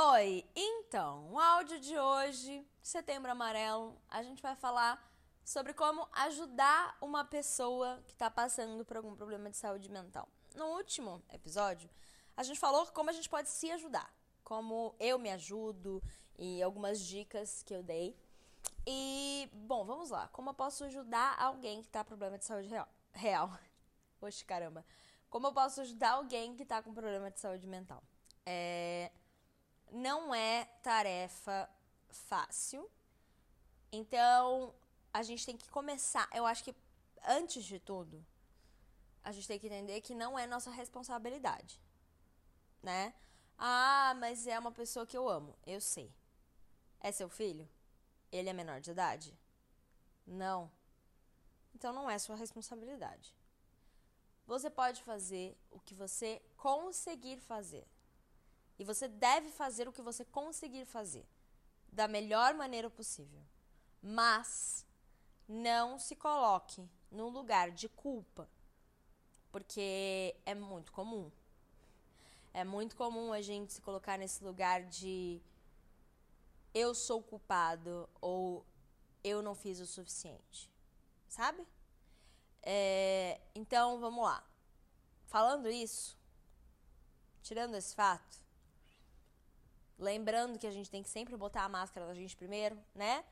Oi, então, o áudio de hoje, Setembro Amarelo, a gente vai falar sobre como ajudar uma pessoa que está passando por algum problema de saúde mental. No último episódio, a gente falou como a gente pode se ajudar, como eu me ajudo e algumas dicas que eu dei. E, bom, vamos lá. Como eu posso ajudar alguém que está com problema de saúde real? Real. Oxe, caramba. Como eu posso ajudar alguém que está com problema de saúde mental? É não é tarefa fácil. Então, a gente tem que começar. Eu acho que, antes de tudo, a gente tem que entender que não é nossa responsabilidade. Né? Ah, mas é uma pessoa que eu amo. Eu sei. É seu filho? Ele é menor de idade? Não. Então não é sua responsabilidade. Você pode fazer o que você conseguir fazer. E você deve fazer o que você conseguir fazer da melhor maneira possível. Mas não se coloque no lugar de culpa, porque é muito comum. É muito comum a gente se colocar nesse lugar de eu sou culpado ou eu não fiz o suficiente, sabe? É, então vamos lá. Falando isso, tirando esse fato, Lembrando que a gente tem que sempre botar a máscara da gente primeiro, né?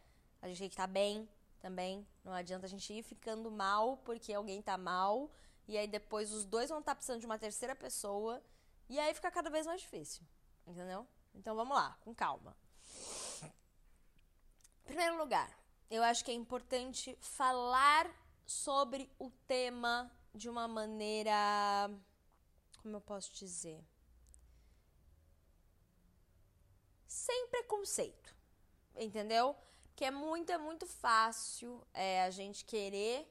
A gente tem que estar tá bem também. Não adianta a gente ir ficando mal porque alguém tá mal. E aí depois os dois vão estar tá precisando de uma terceira pessoa. E aí fica cada vez mais difícil. Entendeu? Então vamos lá, com calma. Em primeiro lugar, eu acho que é importante falar sobre o tema de uma maneira. Como eu posso dizer? Sem preconceito, entendeu? Que é muito, é muito fácil é, a gente querer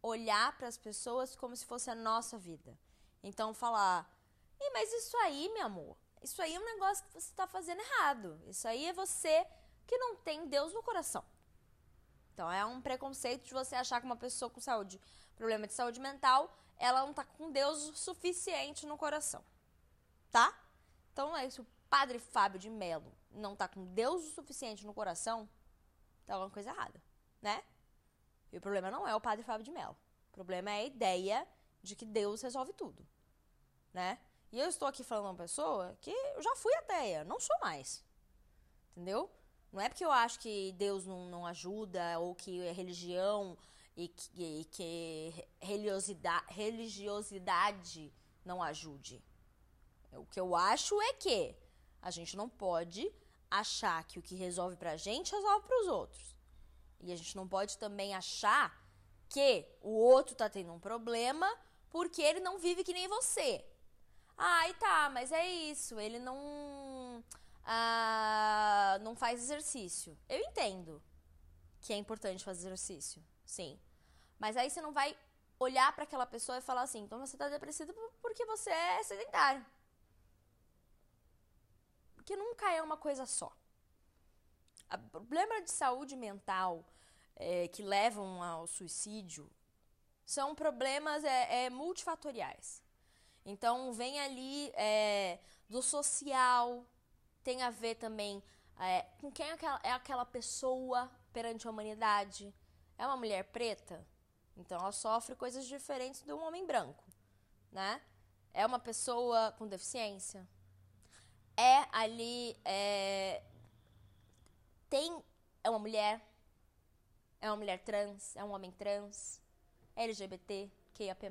olhar para as pessoas como se fosse a nossa vida. Então falar, mas isso aí, meu amor, isso aí é um negócio que você está fazendo errado. Isso aí é você que não tem Deus no coração. Então é um preconceito de você achar que uma pessoa com saúde, problema de saúde mental, ela não tá com Deus suficiente no coração. Tá? Então é isso Padre Fábio de Melo não tá com Deus o suficiente no coração, tá alguma coisa errada, né? E o problema não é o Padre Fábio de Melo. O problema é a ideia de que Deus resolve tudo, né? E eu estou aqui falando uma pessoa que eu já fui ateia, não sou mais. Entendeu? Não é porque eu acho que Deus não, não ajuda ou que é religião e que, e que religiosidade, religiosidade não ajude. O que eu acho é que a gente não pode achar que o que resolve pra gente resolve pros outros. E a gente não pode também achar que o outro tá tendo um problema porque ele não vive que nem você. Ai, tá, mas é isso, ele não. Ah, não faz exercício. Eu entendo que é importante fazer exercício, sim. Mas aí você não vai olhar para aquela pessoa e falar assim: então você tá depressivo porque você é sedentário porque nunca é uma coisa só. O problema de saúde mental é, que levam ao suicídio são problemas é, é multifatoriais. Então, vem ali é, do social, tem a ver também é, com quem é aquela, é aquela pessoa perante a humanidade. É uma mulher preta, então ela sofre coisas diferentes de um homem branco, né? É uma pessoa com deficiência, é ali. É, tem. É uma mulher. É uma mulher trans. É um homem trans. LGBT, QIAP.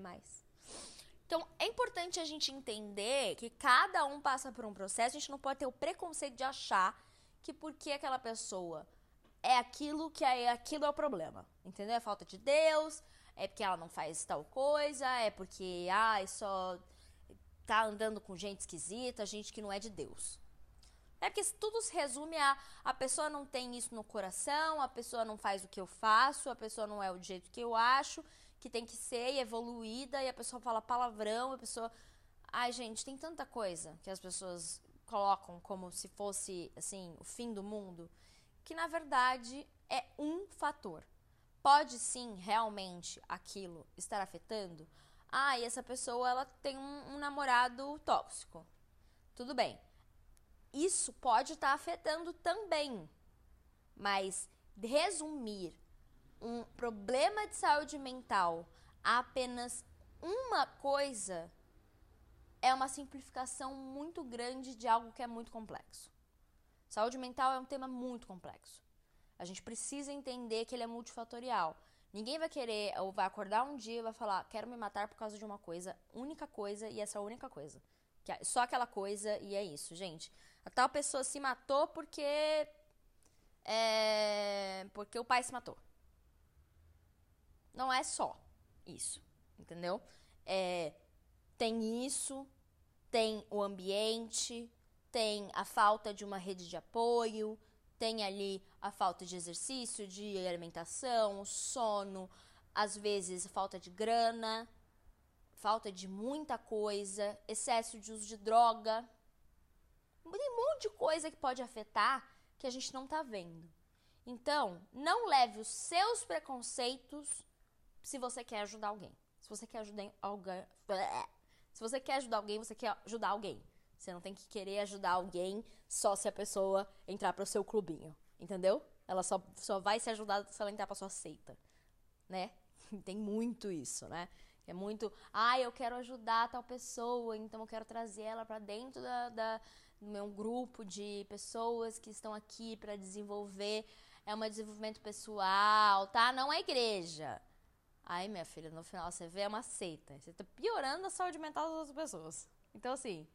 Então, é importante a gente entender que cada um passa por um processo. A gente não pode ter o preconceito de achar que porque aquela pessoa é aquilo que é aquilo é o problema. Entendeu? É falta de Deus, é porque ela não faz tal coisa, é porque ai, só tá andando com gente esquisita, gente que não é de Deus. É porque tudo se resume a a pessoa não tem isso no coração, a pessoa não faz o que eu faço, a pessoa não é o jeito que eu acho, que tem que ser e evoluída, e a pessoa fala palavrão, a pessoa. Ai, gente, tem tanta coisa que as pessoas colocam como se fosse, assim, o fim do mundo, que na verdade é um fator. Pode sim, realmente, aquilo estar afetando ah, e essa pessoa ela tem um, um namorado tóxico. Tudo bem. isso pode estar tá afetando também. Mas resumir um problema de saúde mental a apenas uma coisa é uma simplificação muito grande de algo que é muito complexo. Saúde mental é um tema muito complexo. A gente precisa entender que ele é multifatorial. Ninguém vai querer ou vai acordar um dia e vai falar: quero me matar por causa de uma coisa, única coisa e essa única coisa. Só aquela coisa e é isso, gente. A tal pessoa se matou porque. É, porque o pai se matou. Não é só isso, entendeu? É, tem isso, tem o ambiente, tem a falta de uma rede de apoio, tem ali a falta de exercício, de alimentação, sono, às vezes falta de grana, falta de muita coisa, excesso de uso de droga. Tem um monte de coisa que pode afetar que a gente não tá vendo. Então, não leve os seus preconceitos se você quer ajudar alguém. Se você quer ajudar alguém. Se você quer ajudar alguém, você quer ajudar alguém. Você não tem que querer ajudar alguém só se a pessoa entrar pro seu clubinho. Entendeu? Ela só, só vai ser ajudada se ela entrar pra sua seita. Né? Tem muito isso, né? É muito, ah, eu quero ajudar tal pessoa, então eu quero trazer ela para dentro da, da, do meu grupo de pessoas que estão aqui para desenvolver. É um desenvolvimento pessoal, tá? Não é igreja. Aí, minha filha, no final você vê é uma seita. Você tá piorando a saúde mental das outras pessoas. Então, assim,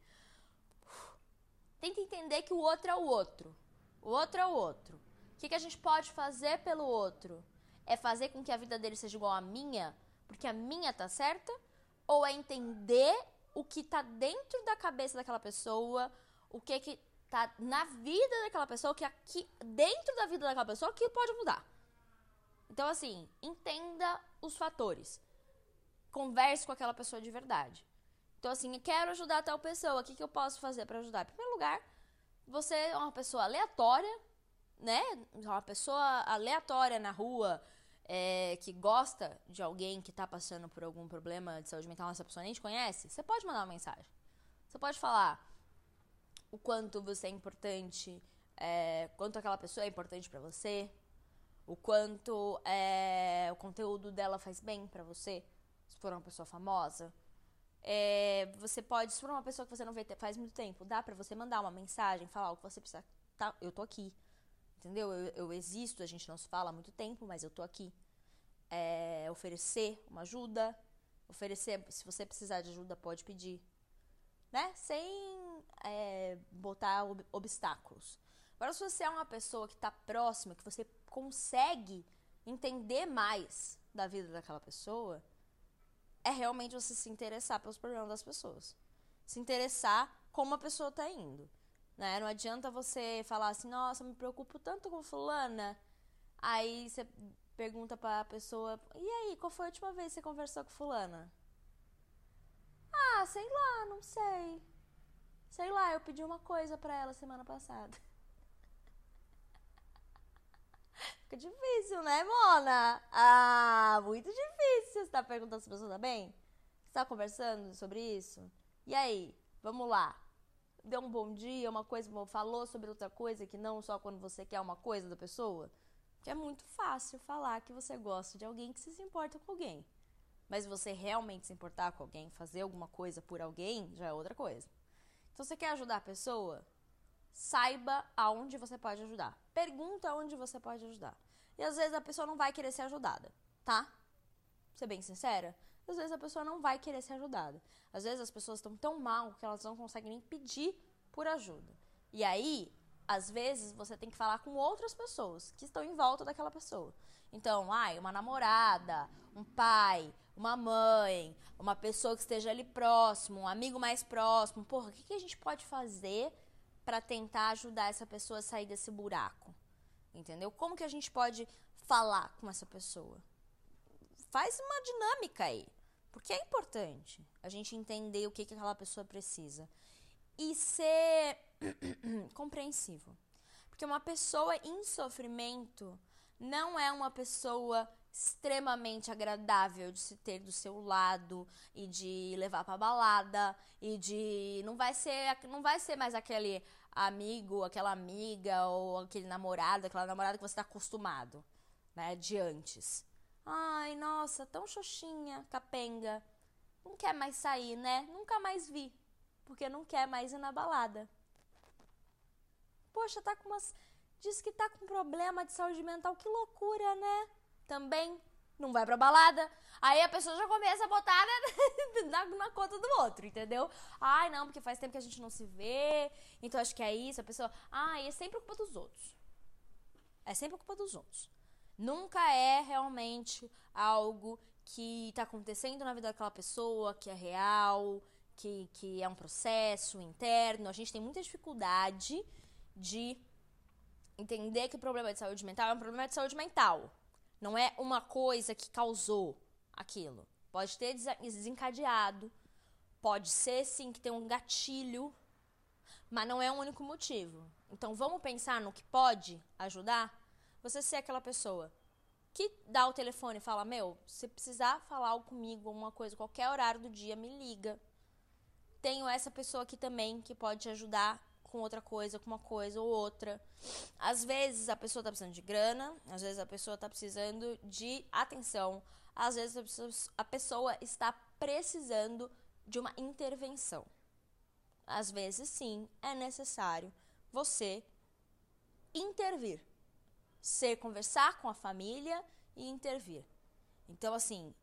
tenta entender que o outro é o outro. O outro é o outro. O que, que a gente pode fazer pelo outro? É fazer com que a vida dele seja igual à minha, porque a minha tá certa? Ou é entender o que tá dentro da cabeça daquela pessoa, o que que tá na vida daquela pessoa, que aqui dentro da vida daquela pessoa que pode mudar. Então assim, entenda os fatores. Converse com aquela pessoa de verdade. Então assim, quero ajudar tal pessoa, o que, que eu posso fazer para ajudar? Em primeiro lugar, você é uma pessoa aleatória, né? Uma pessoa aleatória na rua, é, que gosta de alguém que tá passando por algum problema de saúde mental, essa pessoa nem te conhece, você pode mandar uma mensagem. Você pode falar o quanto você é importante, é, quanto aquela pessoa é importante para você, o quanto é, o conteúdo dela faz bem para você, se for uma pessoa famosa. É, você pode, se for uma pessoa que você não vê faz muito tempo, dá para você mandar uma mensagem, falar o que você precisa. Tá, eu tô aqui. Entendeu? Eu, eu existo, a gente não se fala há muito tempo, mas eu tô aqui. É, oferecer uma ajuda. Oferecer, se você precisar de ajuda, pode pedir. Né? Sem é, botar ob obstáculos. Agora, se você é uma pessoa que está próxima, que você consegue entender mais da vida daquela pessoa, é realmente você se interessar pelos problemas das pessoas. Se interessar como a pessoa está indo. Né? Não adianta você falar assim, nossa, me preocupo tanto com fulana. Aí você pergunta pra pessoa, e aí, qual foi a última vez que você conversou com fulana? Ah, sei lá, não sei. Sei lá, eu pedi uma coisa pra ela semana passada. Fica difícil, né, Mona? Ah, muito difícil. Você tá perguntando se a pessoa tá bem? Você tá conversando sobre isso? E aí, vamos lá. Deu um bom dia, uma coisa, falou sobre outra coisa que não só quando você quer uma coisa da pessoa? Que é muito fácil falar que você gosta de alguém que se importa com alguém. Mas você realmente se importar com alguém, fazer alguma coisa por alguém, já é outra coisa. Então, você quer ajudar a pessoa? saiba aonde você pode ajudar. Pergunta aonde você pode ajudar. E às vezes a pessoa não vai querer ser ajudada, tá? Ser bem sincera, às vezes a pessoa não vai querer ser ajudada. Às vezes as pessoas estão tão mal que elas não conseguem nem pedir por ajuda. E aí, às vezes você tem que falar com outras pessoas que estão em volta daquela pessoa. Então, ai, uma namorada, um pai, uma mãe, uma pessoa que esteja ali próximo, um amigo mais próximo. Porra, o que, que a gente pode fazer para tentar ajudar essa pessoa a sair desse buraco. Entendeu? Como que a gente pode falar com essa pessoa? Faz uma dinâmica aí. Porque é importante a gente entender o que, que aquela pessoa precisa. E ser compreensivo. Porque uma pessoa em sofrimento não é uma pessoa extremamente agradável de se ter do seu lado e de levar para balada e de não vai ser não vai ser mais aquele amigo, aquela amiga ou aquele namorado, aquela namorada que você está acostumado, né, de antes. Ai, nossa, tão xoxinha, capenga. Não quer mais sair, né? Nunca mais vi, porque não quer mais ir na balada. Poxa, tá com umas diz que tá com problema de saúde mental, que loucura, né? Também não vai pra balada. Aí a pessoa já começa a botar né, na, na, conta do outro, entendeu? Ai, não, porque faz tempo que a gente não se vê, então acho que é isso. A pessoa, ai, é sempre culpa dos outros. É sempre culpa dos outros. Nunca é realmente algo que tá acontecendo na vida daquela pessoa, que é real, que, que é um processo interno. A gente tem muita dificuldade de entender que o problema de saúde mental é um problema de saúde mental. Não é uma coisa que causou aquilo. Pode ter desencadeado, pode ser sim que tem um gatilho, mas não é o um único motivo. Então vamos pensar no que pode ajudar? Você ser aquela pessoa que dá o telefone e fala: Meu, se precisar falar algo comigo, alguma coisa, qualquer horário do dia, me liga. Tenho essa pessoa aqui também que pode te ajudar com outra coisa, com uma coisa ou outra. Às vezes a pessoa está precisando de grana, às vezes a pessoa está precisando de atenção, às vezes a pessoa, a pessoa está precisando de uma intervenção. Às vezes, sim, é necessário você intervir. Ser conversar com a família e intervir. Então, assim,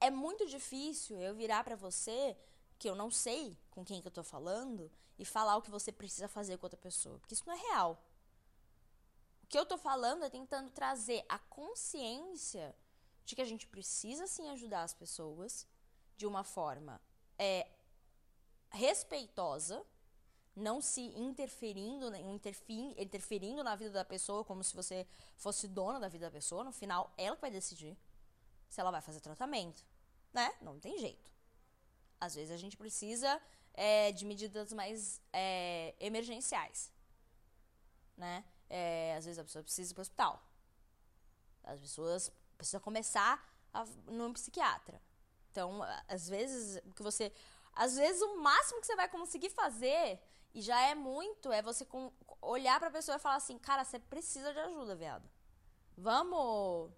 é muito difícil eu virar para você que eu não sei com quem que eu tô falando e falar o que você precisa fazer com outra pessoa, porque isso não é real. O que eu tô falando é tentando trazer a consciência de que a gente precisa sim ajudar as pessoas de uma forma é, respeitosa, não se interferindo, né, interferindo na vida da pessoa como se você fosse dona da vida da pessoa. No final, ela que vai decidir se ela vai fazer tratamento, né? Não tem jeito. Às vezes a gente precisa é, de medidas mais é, emergenciais, né? É, às vezes a pessoa precisa ir para o hospital. As pessoas precisam começar a, num psiquiatra. Então, às vezes, o que você. Às vezes, o máximo que você vai conseguir fazer, e já é muito, é você com, olhar para a pessoa e falar assim: cara, você precisa de ajuda, viado. Vamos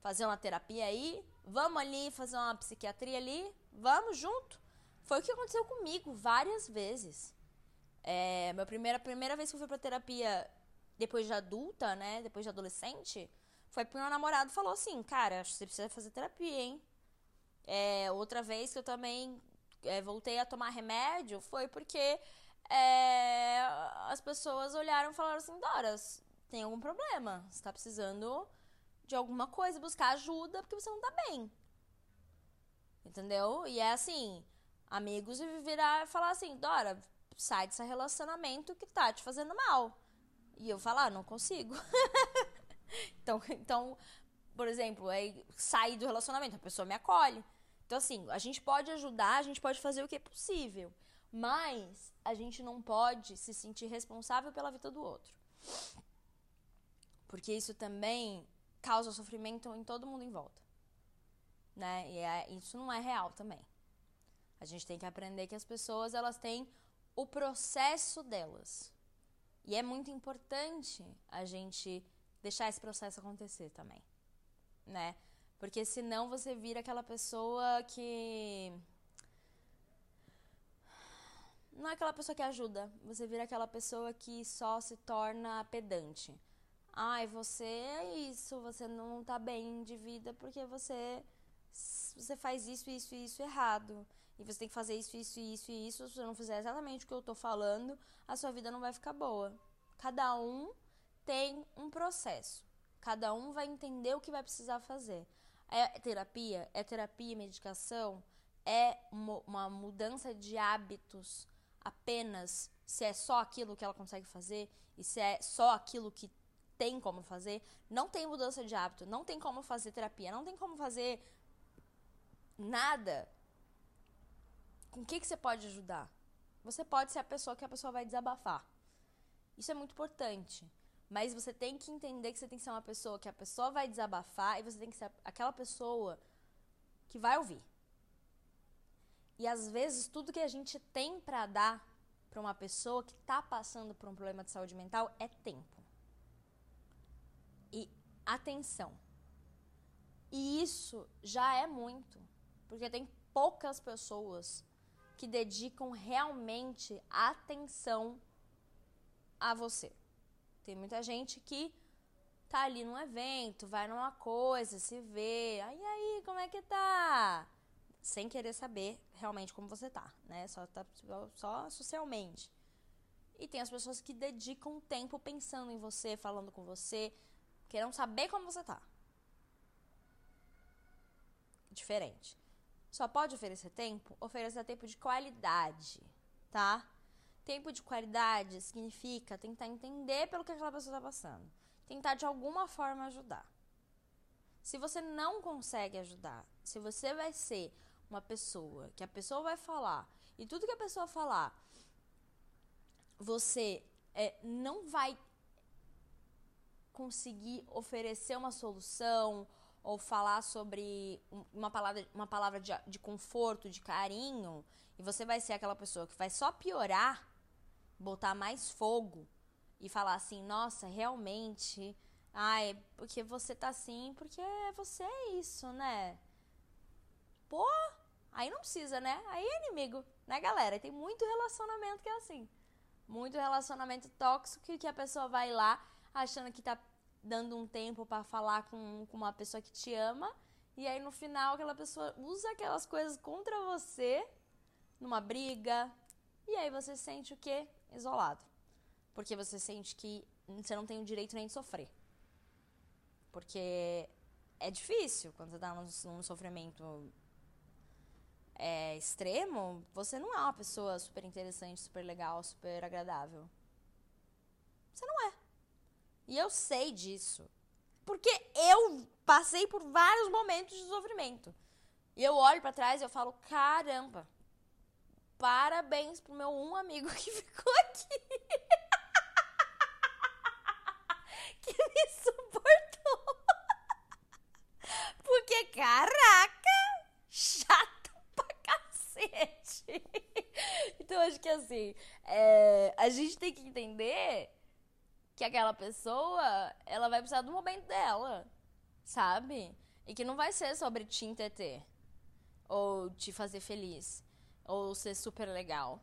fazer uma terapia aí? Vamos ali fazer uma psiquiatria ali? Vamos junto? Foi o que aconteceu comigo várias vezes. É, minha primeira, primeira vez que eu fui pra terapia depois de adulta, né? Depois de adolescente, foi porque meu namorado falou assim, cara, acho que você precisa fazer terapia, hein? É, outra vez que eu também é, voltei a tomar remédio foi porque é, as pessoas olharam e falaram assim, Doras, tem algum problema. Você tá precisando de alguma coisa, buscar ajuda porque você não tá bem. Entendeu? E é assim, amigos e virar e falar assim, Dora, sai desse relacionamento que tá te fazendo mal. E eu falar, ah, não consigo. então, então, por exemplo, aí sair do relacionamento, a pessoa me acolhe. Então, assim, a gente pode ajudar, a gente pode fazer o que é possível. Mas a gente não pode se sentir responsável pela vida do outro. Porque isso também causa sofrimento em todo mundo em volta. Né? E é, isso não é real também. A gente tem que aprender que as pessoas elas têm o processo delas. E é muito importante a gente deixar esse processo acontecer também, né? Porque senão você vira aquela pessoa que não é aquela pessoa que ajuda, você vira aquela pessoa que só se torna pedante. Ai, você é isso, você não tá bem de vida porque você você faz isso, isso e isso errado e você tem que fazer isso, isso, isso e isso. Se você não fizer exatamente o que eu tô falando, a sua vida não vai ficar boa. Cada um tem um processo. Cada um vai entender o que vai precisar fazer. É terapia? É terapia medicação? É uma mudança de hábitos apenas se é só aquilo que ela consegue fazer e se é só aquilo que tem como fazer? Não tem mudança de hábito, não tem como fazer terapia, não tem como fazer nada com o que, que você pode ajudar? Você pode ser a pessoa que a pessoa vai desabafar. Isso é muito importante. Mas você tem que entender que você tem que ser uma pessoa que a pessoa vai desabafar e você tem que ser aquela pessoa que vai ouvir. E às vezes tudo que a gente tem para dar para uma pessoa que tá passando por um problema de saúde mental é tempo. E atenção. E isso já é muito, porque tem poucas pessoas que dedicam realmente atenção a você. Tem muita gente que tá ali num evento, vai numa coisa, se vê, aí aí, como é que tá? Sem querer saber realmente como você tá, né? Só tá só socialmente. E tem as pessoas que dedicam tempo pensando em você, falando com você, querendo saber como você tá. Diferente. Só pode oferecer tempo? Oferecer tempo de qualidade, tá? Tempo de qualidade significa tentar entender pelo que aquela pessoa está passando. Tentar de alguma forma ajudar. Se você não consegue ajudar, se você vai ser uma pessoa que a pessoa vai falar e tudo que a pessoa falar, você é, não vai conseguir oferecer uma solução ou falar sobre uma palavra, uma palavra de, de conforto, de carinho, e você vai ser aquela pessoa que vai só piorar, botar mais fogo e falar assim: nossa, realmente, ai, porque você tá assim, porque você é isso, né? Pô, aí não precisa, né? Aí é inimigo, né, galera? Tem muito relacionamento que é assim. Muito relacionamento tóxico que a pessoa vai lá achando que tá dando um tempo para falar com, com uma pessoa que te ama, e aí no final aquela pessoa usa aquelas coisas contra você numa briga, e aí você sente o quê? Isolado. Porque você sente que você não tem o direito nem de sofrer. Porque é difícil quando você tá num, num sofrimento é, extremo, você não é uma pessoa super interessante, super legal, super agradável. Você não é. E eu sei disso. Porque eu passei por vários momentos de sofrimento. E eu olho para trás e eu falo: caramba, parabéns pro meu um amigo que ficou aqui. que me suportou. Porque, caraca, chato pra cacete. então, acho que assim, é, a gente tem que entender que aquela pessoa, ela vai precisar do momento dela, sabe? E que não vai ser sobre te entreter, ou te fazer feliz, ou ser super legal.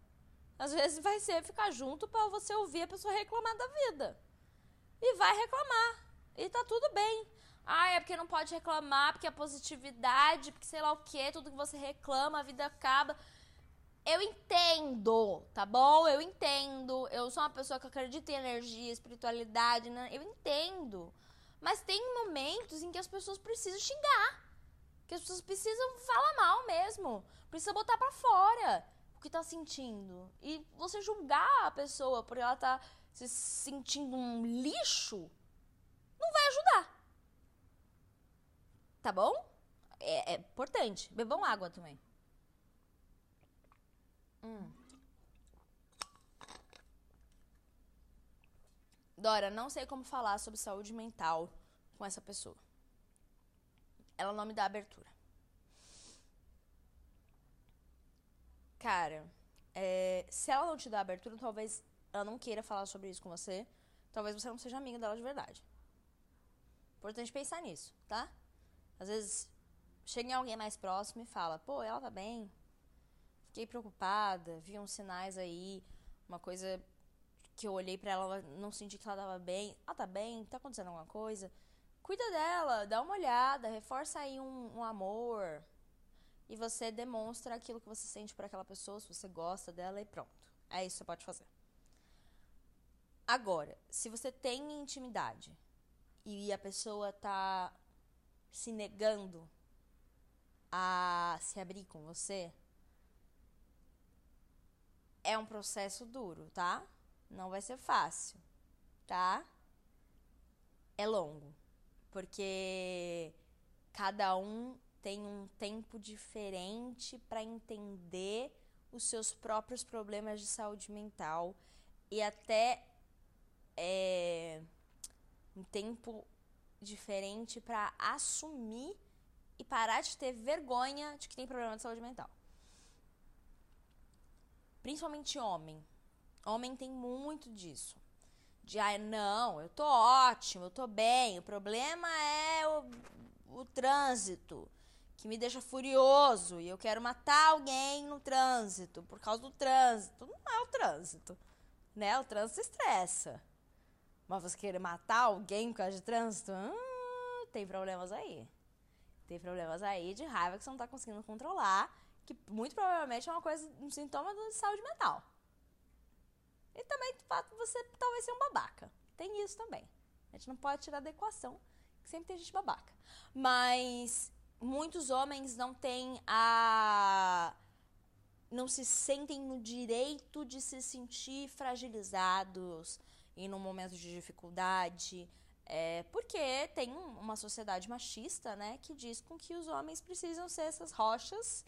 Às vezes vai ser ficar junto para você ouvir a pessoa reclamar da vida. E vai reclamar. E tá tudo bem. Ah, é porque não pode reclamar, porque a positividade, porque sei lá o que, tudo que você reclama, a vida acaba. Eu entendo, tá bom? Eu entendo. Eu sou uma pessoa que acredita em energia, espiritualidade, né? eu entendo. Mas tem momentos em que as pessoas precisam xingar. Que as pessoas precisam falar mal mesmo. Precisa botar para fora o que tá sentindo. E você julgar a pessoa por ela tá se sentindo um lixo, não vai ajudar. Tá bom? É, é importante. Bebam água também. Hum. Dora, não sei como falar sobre saúde mental com essa pessoa. Ela não me dá abertura. Cara, é, se ela não te dá abertura, talvez ela não queira falar sobre isso com você. Talvez você não seja amiga dela de verdade. Importante pensar nisso, tá? Às vezes, chega em alguém mais próximo e fala: pô, ela tá bem, Fiquei preocupada, vi uns sinais aí, uma coisa que eu olhei para ela, não senti que ela tava bem. Ela tá bem? Tá acontecendo alguma coisa? Cuida dela, dá uma olhada, reforça aí um, um amor. E você demonstra aquilo que você sente por aquela pessoa, se você gosta dela e pronto. É isso que você pode fazer. Agora, se você tem intimidade e a pessoa tá se negando a se abrir com você, é um processo duro, tá? Não vai ser fácil, tá? É longo, porque cada um tem um tempo diferente para entender os seus próprios problemas de saúde mental e até é, um tempo diferente para assumir e parar de ter vergonha de que tem problema de saúde mental. Principalmente homem. Homem tem muito disso. De, ah, não, eu tô ótimo, eu tô bem. O problema é o, o trânsito, que me deixa furioso. E eu quero matar alguém no trânsito, por causa do trânsito. Não é o trânsito, né? O trânsito estressa. Mas você querer matar alguém por causa de trânsito? Hum, tem problemas aí. Tem problemas aí de raiva que você não tá conseguindo controlar. Que muito provavelmente é uma coisa, um sintoma de saúde mental. E também do fato de você talvez ser um babaca. Tem isso também. A gente não pode tirar da equação que sempre tem gente babaca. Mas muitos homens não têm a. não se sentem no direito de se sentir fragilizados e num momento de dificuldade. É, porque tem uma sociedade machista, né, que diz com que os homens precisam ser essas rochas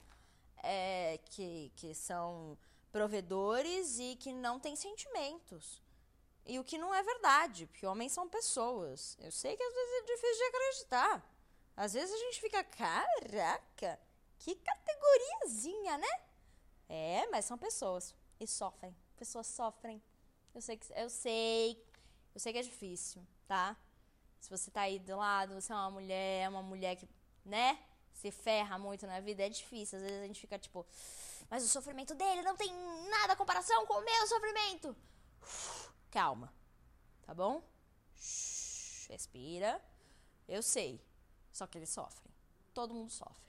é, que, que são provedores e que não têm sentimentos. E o que não é verdade, porque homens são pessoas. Eu sei que às vezes é difícil de acreditar. Às vezes a gente fica, caraca, que categoriazinha, né? É, mas são pessoas e sofrem. Pessoas sofrem. Eu sei que eu sei, eu sei que é difícil, tá? Se você tá aí do lado, você é uma mulher, uma mulher que, né, se ferra muito na vida, é difícil. Às vezes a gente fica tipo, mas o sofrimento dele não tem nada a comparação com o meu sofrimento. Calma, tá bom? respira. Eu sei. Só que ele sofre. Todo mundo sofre.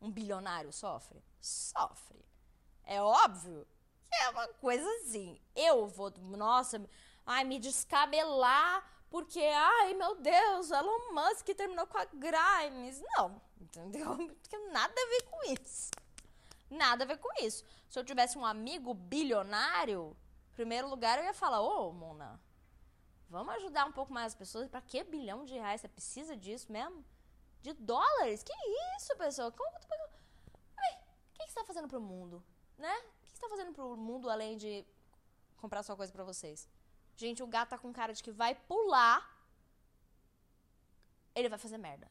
Um bilionário sofre? Sofre. É óbvio que é uma coisa assim. Eu vou, nossa, ai, me descabelar porque, ai, meu Deus, Elon Musk terminou com a Grimes. Não, entendeu? Porque nada a ver com isso. Nada a ver com isso. Se eu tivesse um amigo bilionário, em primeiro lugar eu ia falar: Ô, Mona, vamos ajudar um pouco mais as pessoas. Pra que bilhão de reais? Você precisa disso mesmo? De dólares? Que isso, pessoal? Como tu pegou? O que, você tá fazendo pro mundo? Né? O que você tá fazendo pro mundo além de comprar sua coisa pra vocês? Gente, o gato tá com cara de que vai pular. Ele vai fazer merda.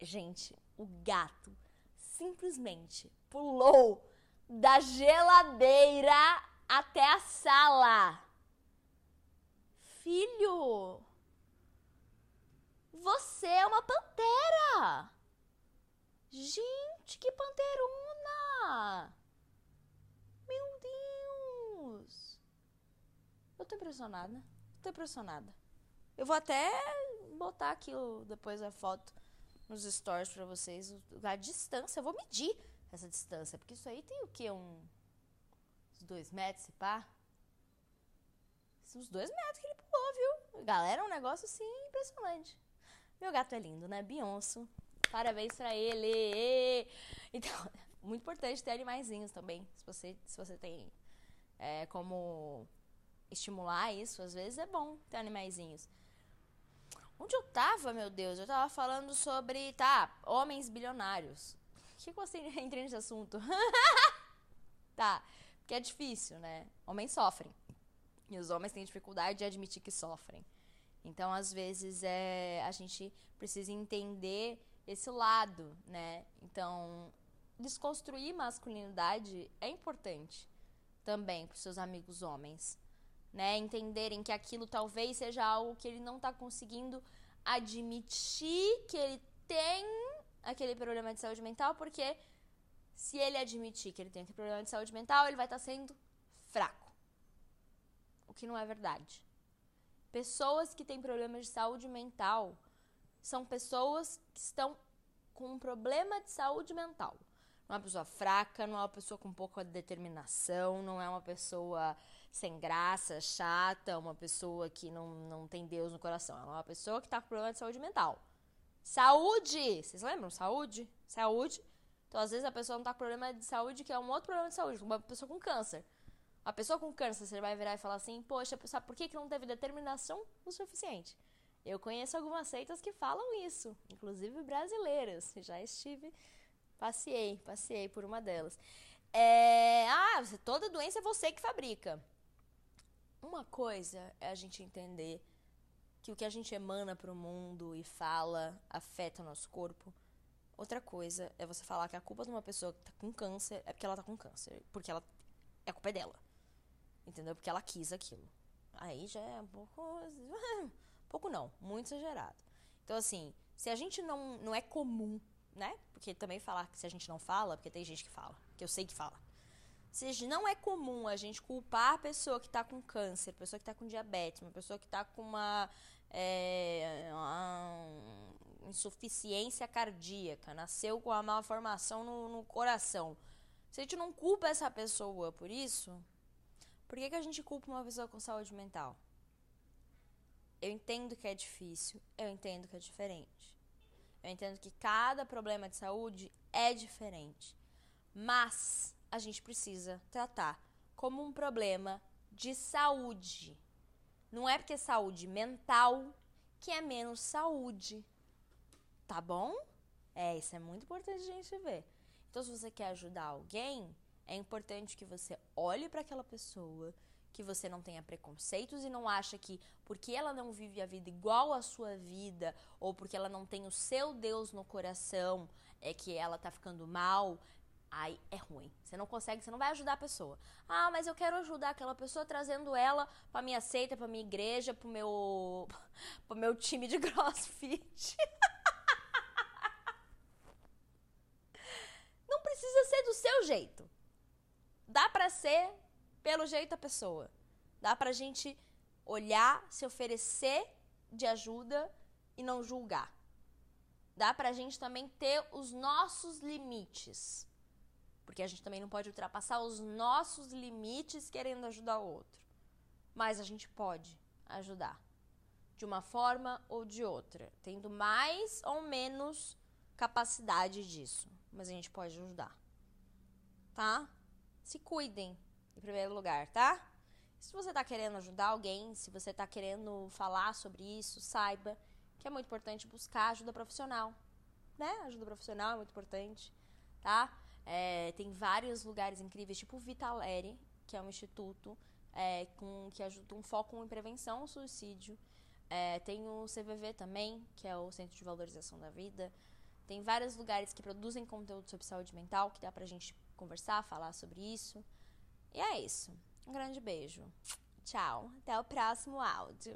Gente, o gato simplesmente pulou da geladeira até a sala. Filho, você é uma pantera. Gente, que panterona! Deus! Eu tô impressionada. Tô impressionada. Eu vou até botar aqui depois a foto nos stories para vocês a distância. Eu vou medir essa distância, porque isso aí tem o quê? Um, uns dois metros, se pá? Uns dois metros que ele pulou, viu? Galera, é um negócio assim impressionante. Meu gato é lindo, né? Beyoncé. Parabéns pra ele! Então, muito importante ter animaizinhos também. Se você, se você tem é, como estimular isso, às vezes é bom ter animaizinhos. Onde eu tava, meu Deus? Eu tava falando sobre, tá, homens bilionários. O que você entra nesse assunto? tá, porque é difícil, né? Homens sofrem. E os homens têm dificuldade de admitir que sofrem. Então, às vezes, é, a gente precisa entender esse lado, né? Então, desconstruir masculinidade é importante também para seus amigos homens né? Entenderem que aquilo talvez seja algo que ele não está conseguindo admitir que ele tem aquele problema de saúde mental, porque se ele admitir que ele tem aquele problema de saúde mental, ele vai estar tá sendo fraco. O que não é verdade. Pessoas que têm problemas de saúde mental são pessoas que estão com um problema de saúde mental. Não é uma pessoa fraca, não é uma pessoa com pouca determinação, não é uma pessoa sem graça, chata, uma pessoa que não, não tem Deus no coração. Ela é uma pessoa que está com problema de saúde mental. Saúde! Vocês lembram? Saúde? Saúde. Então, às vezes, a pessoa não está com problema de saúde, que é um outro problema de saúde, uma pessoa com câncer. A pessoa com câncer, você vai virar e falar assim, poxa, sabe por que, que não teve determinação o suficiente? Eu conheço algumas seitas que falam isso, inclusive brasileiras. Já estive, passei, passei por uma delas. É, ah, toda doença é você que fabrica. uma coisa é a gente entender que o que a gente emana para o mundo e fala afeta o nosso corpo. Outra coisa é você falar que a culpa de uma pessoa que tá com câncer é porque ela tá com câncer. Porque ela. É culpa dela. Entendeu? Porque ela quis aquilo. Aí já é um pouco. Pouco não, muito exagerado. Então, assim, se a gente não. Não é comum, né? Porque também falar que se a gente não fala, porque tem gente que fala, que eu sei que fala. Se não é comum a gente culpar a pessoa que tá com câncer, pessoa que tá com diabetes, uma pessoa que tá com uma. É, uma insuficiência cardíaca, nasceu com uma malformação no, no coração. Se a gente não culpa essa pessoa por isso, por que, que a gente culpa uma pessoa com saúde mental? Eu entendo que é difícil, eu entendo que é diferente. Eu entendo que cada problema de saúde é diferente. Mas a gente precisa tratar como um problema de saúde. Não é porque é saúde mental que é menos saúde. Tá bom? É, isso é muito importante a gente ver. Então, se você quer ajudar alguém, é importante que você olhe para aquela pessoa, que você não tenha preconceitos e não acha que porque ela não vive a vida igual à sua vida ou porque ela não tem o seu Deus no coração, é que ela tá ficando mal, aí é ruim. Você não consegue, você não vai ajudar a pessoa. Ah, mas eu quero ajudar aquela pessoa trazendo ela para minha seita, para minha igreja, pro meu pro meu time de CrossFit. não precisa ser do seu jeito. Dá para ser pelo jeito da pessoa. Dá pra gente olhar, se oferecer de ajuda e não julgar. Dá pra gente também ter os nossos limites. Porque a gente também não pode ultrapassar os nossos limites querendo ajudar o outro. Mas a gente pode ajudar. De uma forma ou de outra. Tendo mais ou menos capacidade disso. Mas a gente pode ajudar. Tá? Se cuidem em primeiro lugar, tá? Se você está querendo ajudar alguém, se você está querendo falar sobre isso, saiba que é muito importante buscar ajuda profissional, né? Ajuda profissional é muito importante, tá? É, tem vários lugares incríveis, tipo o Vitaleri, que é um instituto é, com, que ajuda um foco em prevenção ao suicídio. É, tem o CVV também, que é o Centro de Valorização da Vida. Tem vários lugares que produzem conteúdo sobre saúde mental, que dá pra gente conversar, falar sobre isso. E é isso. Um grande beijo. Tchau. Até o próximo áudio.